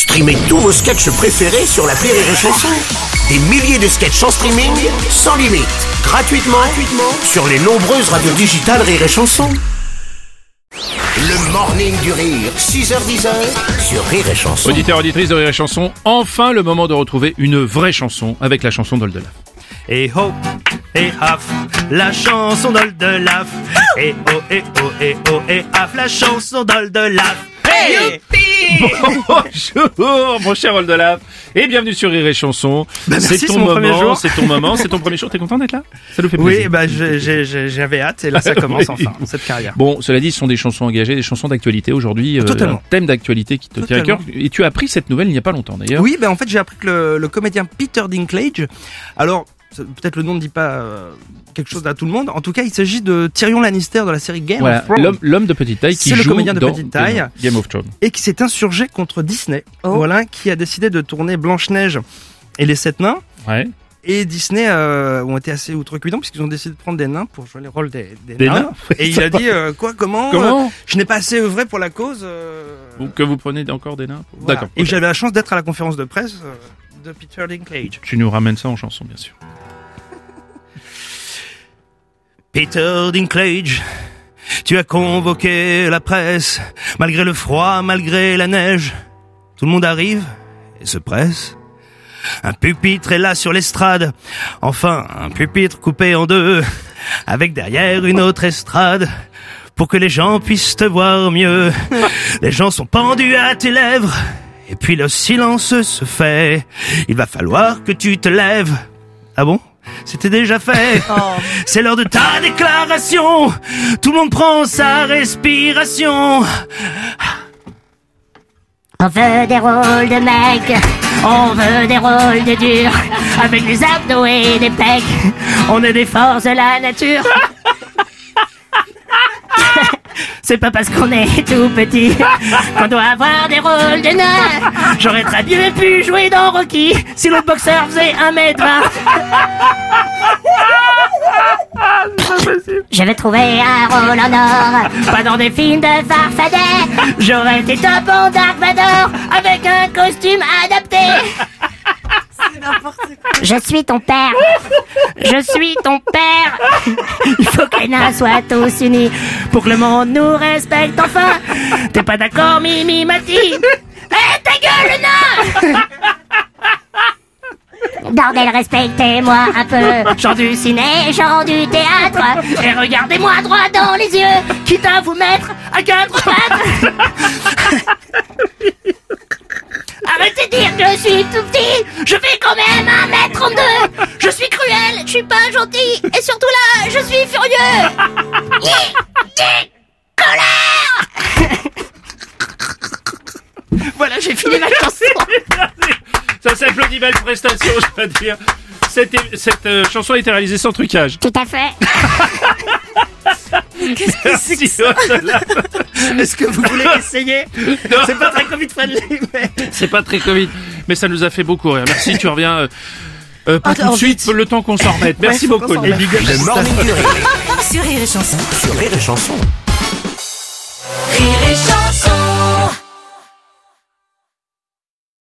Streamez tous vos sketchs préférés sur la Rire et Chanson. Des milliers de sketchs en streaming, sans limite, gratuitement, gratuitement sur les nombreuses radios digitales Rire et Chanson. Le morning du rire, 6h10 sur Rire et Chanson. Auditeurs, auditrices de Rire et Chanson, enfin le moment de retrouver une vraie chanson avec la chanson d'Oldelaf. Et ho, et haf, la chanson d'Oldelaf. Et oh, et oh, et oh, et haf, la chanson d'Oldelaf. Hey Bonjour, mon cher Oldelaf, et bienvenue sur Rire et Chanson. Bah, c'est ton moment, c'est ton moment, c'est ton premier jour. T'es content d'être là? Ça nous fait plaisir. Oui, bah j'avais hâte et là ça commence Oui. enfin, cette carrière. Bon, cela dit, ce sont des chansons engagées, des chansons d'actualité aujourd'hui. euh, Totalement. un thème d'actualité qui te tient à cœur. Et tu as appris cette nouvelle il n'y a pas longtemps d'ailleurs. Oui, bah en fait j'ai appris que le, le comédien Peter Dinklage, alors peut-être le nom ne dit pas euh, quelque chose à tout le monde, en tout cas il s'agit de Tyrion Lannister de la série Game Voilà, of Thrones. l'homme, de petite taille qui le joue comédien de dans petite taille. Game of Thrones. et qui s'est insurgé contre Disney. Oh. Voilà, qui a décidé de tourner Blanche-Neige et les sept nains. Ouais. Et Disney euh, ont été assez outrecuidants puisqu'ils ont décidé de prendre des nains pour jouer les rôles des, des Des nains. nains Et il a dit euh, quoi comment, Comment euh, Je n'ai pas assez œuvré pour la cause. euh, Ou que vous prenez encore des nains voilà. D'accord. Et j'avais la chance d'être à la conférence de presse euh, de Peter Dinklage. Tu nous ramènes ça en chanson, bien sûr. Peter Dinklage, tu as convoqué la presse, malgré le froid, malgré la neige. Tout le monde arrive et se presse. Un pupitre est là sur l'estrade, enfin un pupitre coupé en deux, avec derrière une autre estrade, pour que les gens puissent te voir mieux. Les gens sont pendus à tes lèvres, et puis le silence se fait. Il va falloir que tu te lèves. Ah bon? C'était déjà fait. C'est l'heure de ta déclaration. Tout le monde prend sa respiration. On veut des rôles de mecs, on veut des rôles de durs, avec des abdos et des pecs. On est des forces de la nature. C'est pas parce qu'on est tout petit qu'on doit avoir des rôles de nains. J'aurais très bien pu jouer dans Rocky si le boxeur faisait un mètre vingt. Je vais trouver un rôle en or, pas dans des films de farfadet. J'aurais été top en Dark Vador avec un costume adapté. Je suis ton père. Je suis ton père. Il faut que les nains soient tous unis pour que le monde nous respecte enfin. T'es pas d'accord, Mimi Mati? Eh, ta gueule, le nain Bordel, respectez-moi un peu. Gens du ciné, gens du théâtre. Et regardez-moi droit dans les yeux, quitte à vous mettre à quatre pattes. Arrêtez de dire que je suis tout petit. Je fais quand même 1m32. Je suis cruel, je suis pas gentil. J'ai fini ma chanson. Ça s'applaudit, belle prestation, je veux dire. Cette, cette euh, chanson a été réalisée sans trucage. Tout à fait. Merci, Oldelaf. Est-ce que vous voulez essayer. C'est pas très Covid friendly, mais C'est pas très Covid, mais ça nous a fait beaucoup rire. Merci, tu reviens euh, euh, pas Ah, tout de suite, le temps qu'on s'en remette. Merci beaucoup. s'en Oldelaf. remette. Le morning du rire Sur Rire et Chanson. sur Rire et Chanson.